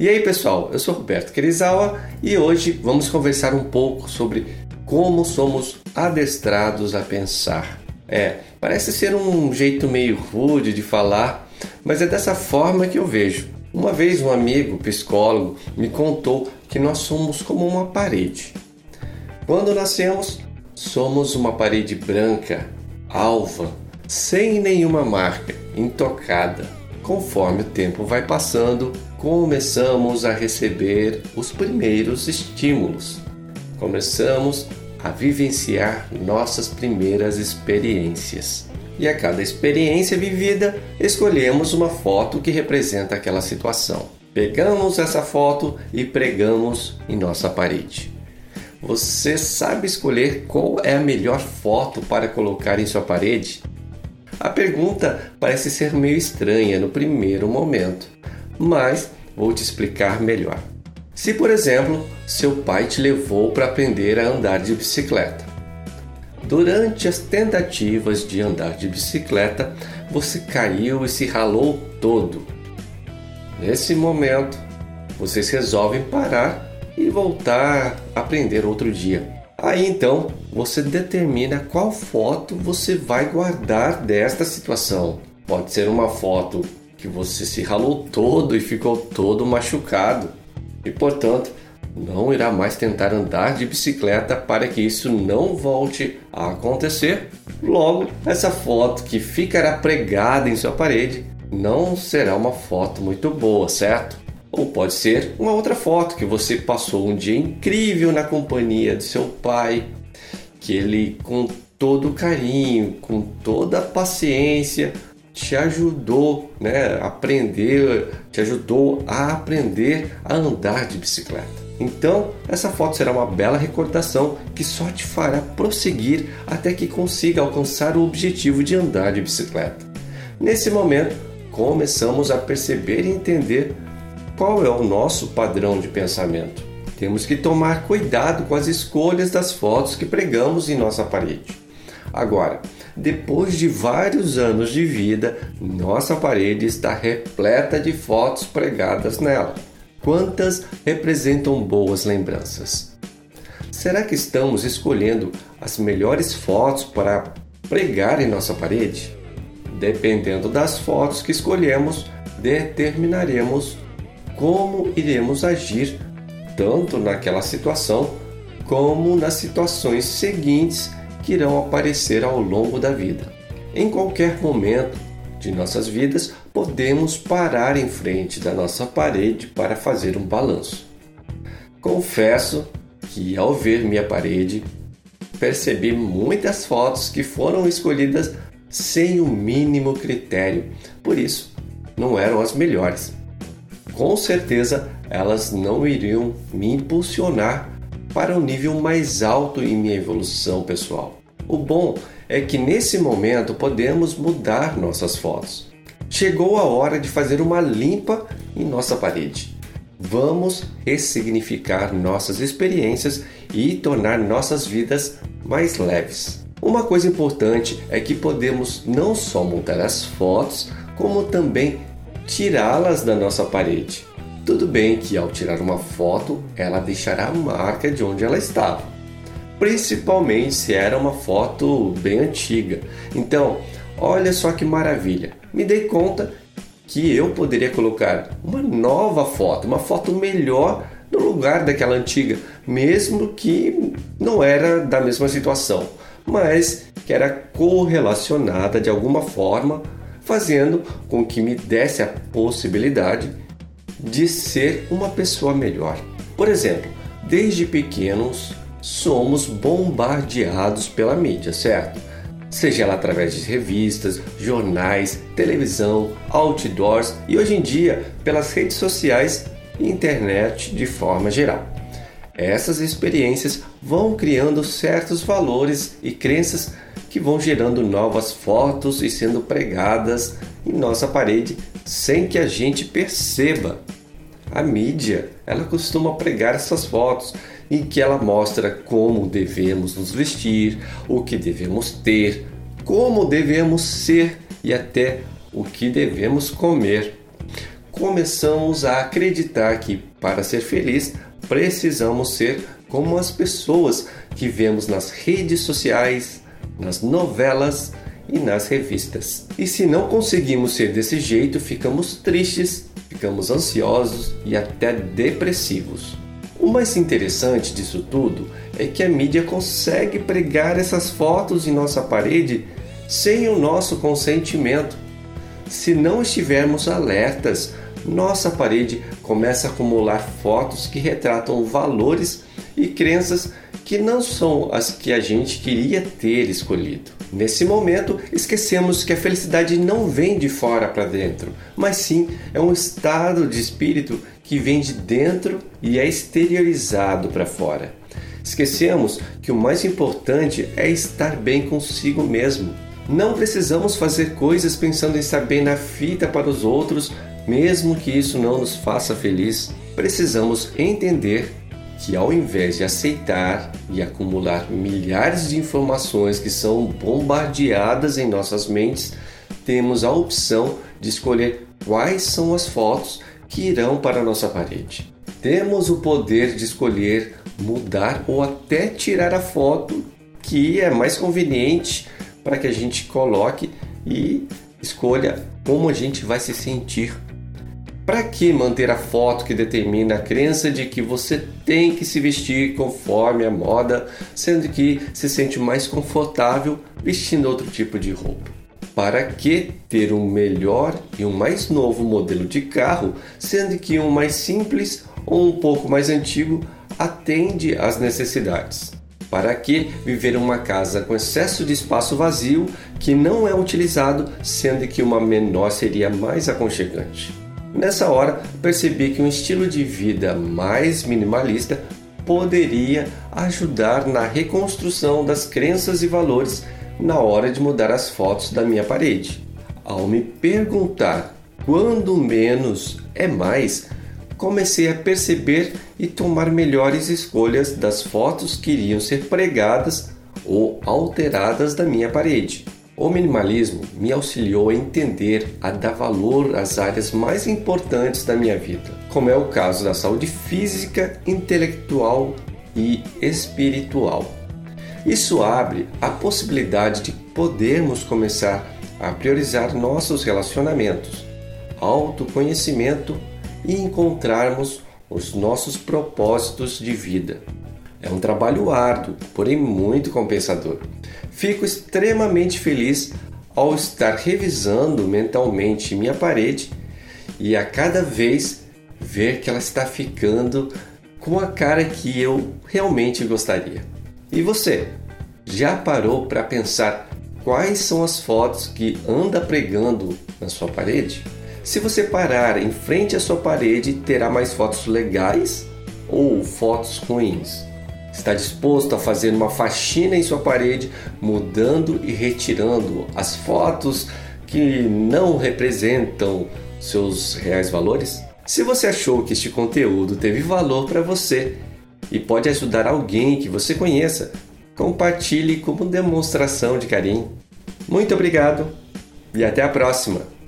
E aí pessoal, eu sou Roberto Kerizawa e hoje vamos conversar um pouco sobre como somos adestrados a pensar. É, parece ser um jeito meio rude de falar, mas é dessa forma que eu vejo. Uma vez um amigo psicólogo me contou que nós somos como uma parede. Quando nascemos, somos uma parede branca, alva, sem nenhuma marca, intocada. Conforme o tempo vai passando, começamos a receber os primeiros estímulos. Começamos a vivenciar nossas primeiras experiências. E a cada experiência vivida, escolhemos uma foto que representa aquela situação. Pegamos essa foto e pregamos em nossa parede. Você sabe escolher qual é a melhor foto para colocar em sua parede? A pergunta parece ser meio estranha no primeiro momento, mas vou te explicar melhor. Se, por exemplo, seu pai te levou para aprender a andar de bicicleta. Durante as tentativas de andar de bicicleta, você caiu e se ralou todo. Nesse momento, vocês resolvem parar e voltar a aprender outro dia. Aí então você determina qual foto você vai guardar desta situação. Pode ser uma foto que você se ralou todo e ficou todo machucado e, portanto, não irá mais tentar andar de bicicleta para que isso não volte a acontecer. Logo, essa foto que ficará pregada em sua parede não será uma foto muito boa, certo? Ou pode ser uma outra foto que você passou um dia incrível na companhia de seu pai, que ele com todo carinho, com toda paciência, te ajudou, né, aprender, te ajudou a aprender a andar de bicicleta. Então, essa foto será uma bela recordação que só te fará prosseguir até que consiga alcançar o objetivo de andar de bicicleta. Nesse momento, começamos a perceber e entender qual é o nosso padrão de pensamento. Temos que tomar cuidado com as escolhas das fotos que pregamos em nossa parede. Agora, depois de vários anos de vida, nossa parede está repleta de fotos pregadas nela. Quantas representam boas lembranças? Será que estamos escolhendo as melhores fotos para pregar em nossa parede? Dependendo das fotos que escolhemos, determinaremos como iremos agir tanto naquela situação como nas situações seguintes que irão aparecer ao longo da vida. Em qualquer momento de nossas vidas, podemos parar em frente da nossa parede para fazer um balanço. Confesso que ao ver minha parede, percebi muitas fotos que foram escolhidas sem o mínimo critério, por isso não eram as melhores. Com certeza elas não iriam me impulsionar para um nível mais alto em minha evolução pessoal. O bom é que nesse momento podemos mudar nossas fotos. Chegou a hora de fazer uma limpa em nossa parede. Vamos ressignificar nossas experiências e tornar nossas vidas mais leves. Uma coisa importante é que podemos não só mudar as fotos, como também tirá-las da nossa parede. Tudo bem que ao tirar uma foto, ela deixará a marca de onde ela estava, principalmente se era uma foto bem antiga. Então, olha só que maravilha! Me dei conta que eu poderia colocar uma nova foto, uma foto melhor no lugar daquela antiga, mesmo que não era da mesma situação, mas que era correlacionada de alguma forma, fazendo com que me desse a possibilidade de ser uma pessoa melhor. Por exemplo, desde pequenos somos bombardeados pela mídia, certo? Seja ela através de revistas, jornais, televisão, outdoors e hoje em dia pelas redes sociais e internet de forma geral. Essas experiências vão criando certos valores e crenças que vão gerando novas fotos e sendo pregadas em nossa parede sem que a gente perceba. A mídia, ela costuma pregar essas fotos em que ela mostra como devemos nos vestir, o que devemos ter, como devemos ser e até o que devemos comer. começamos a acreditar que para ser feliz precisamos ser como as pessoas que vemos nas redes sociais, nas novelas e nas revistas. E se não conseguimos ser desse jeito, ficamos tristes, ficamos ansiosos e até depressivos. O mais interessante disso tudo é que a mídia consegue pregar essas fotos em nossa parede sem o nosso consentimento. Se não estivermos alertas, nossa parede começa a acumular fotos que retratam valores e crenças que não são as que a gente queria ter escolhido. Nesse momento, esquecemos que a felicidade não vem de fora para dentro, mas sim é um estado de espírito que vem de dentro e é exteriorizado para fora. Esquecemos que o mais importante é estar bem consigo mesmo. Não precisamos fazer coisas pensando em estar bem na fita para os outros, mesmo que isso não nos faça feliz. Precisamos entender que ao invés de aceitar e acumular milhares de informações que são bombardeadas em nossas mentes, temos a opção de escolher quais são as fotos que irão para a nossa parede. Temos o poder de escolher mudar ou até tirar a foto que é mais conveniente para que a gente coloque e escolha como a gente vai se sentir para que manter a foto que determina a crença de que você tem que se vestir conforme a moda, sendo que se sente mais confortável vestindo outro tipo de roupa? Para que ter um melhor e um mais novo modelo de carro, sendo que um mais simples ou um pouco mais antigo atende às necessidades? Para que viver uma casa com excesso de espaço vazio que não é utilizado, sendo que uma menor seria mais aconchegante? Nessa hora, percebi que um estilo de vida mais minimalista poderia ajudar na reconstrução das crenças e valores na hora de mudar as fotos da minha parede. Ao me perguntar quando menos é mais, comecei a perceber e tomar melhores escolhas das fotos que iriam ser pregadas ou alteradas da minha parede. O minimalismo me auxiliou a entender, a dar valor às áreas mais importantes da minha vida, como é o caso da saúde física, intelectual e espiritual. Isso abre a possibilidade de podermos começar a priorizar nossos relacionamentos, autoconhecimento e encontrarmos os nossos propósitos de vida. É um trabalho árduo, porém muito compensador. Fico extremamente feliz ao estar revisando mentalmente minha parede e a cada vez ver que ela está ficando com a cara que eu realmente gostaria. E você, já parou para pensar quais são as fotos que anda pregando na sua parede? Se você parar em frente à sua parede, terá mais fotos legais ou fotos ruins? Está disposto a fazer uma faxina em sua parede, mudando e retirando as fotos que não representam seus reais valores? Se você achou que este conteúdo teve valor para você e pode ajudar alguém que você conheça, compartilhe como demonstração de carinho. Muito obrigado e até a próxima!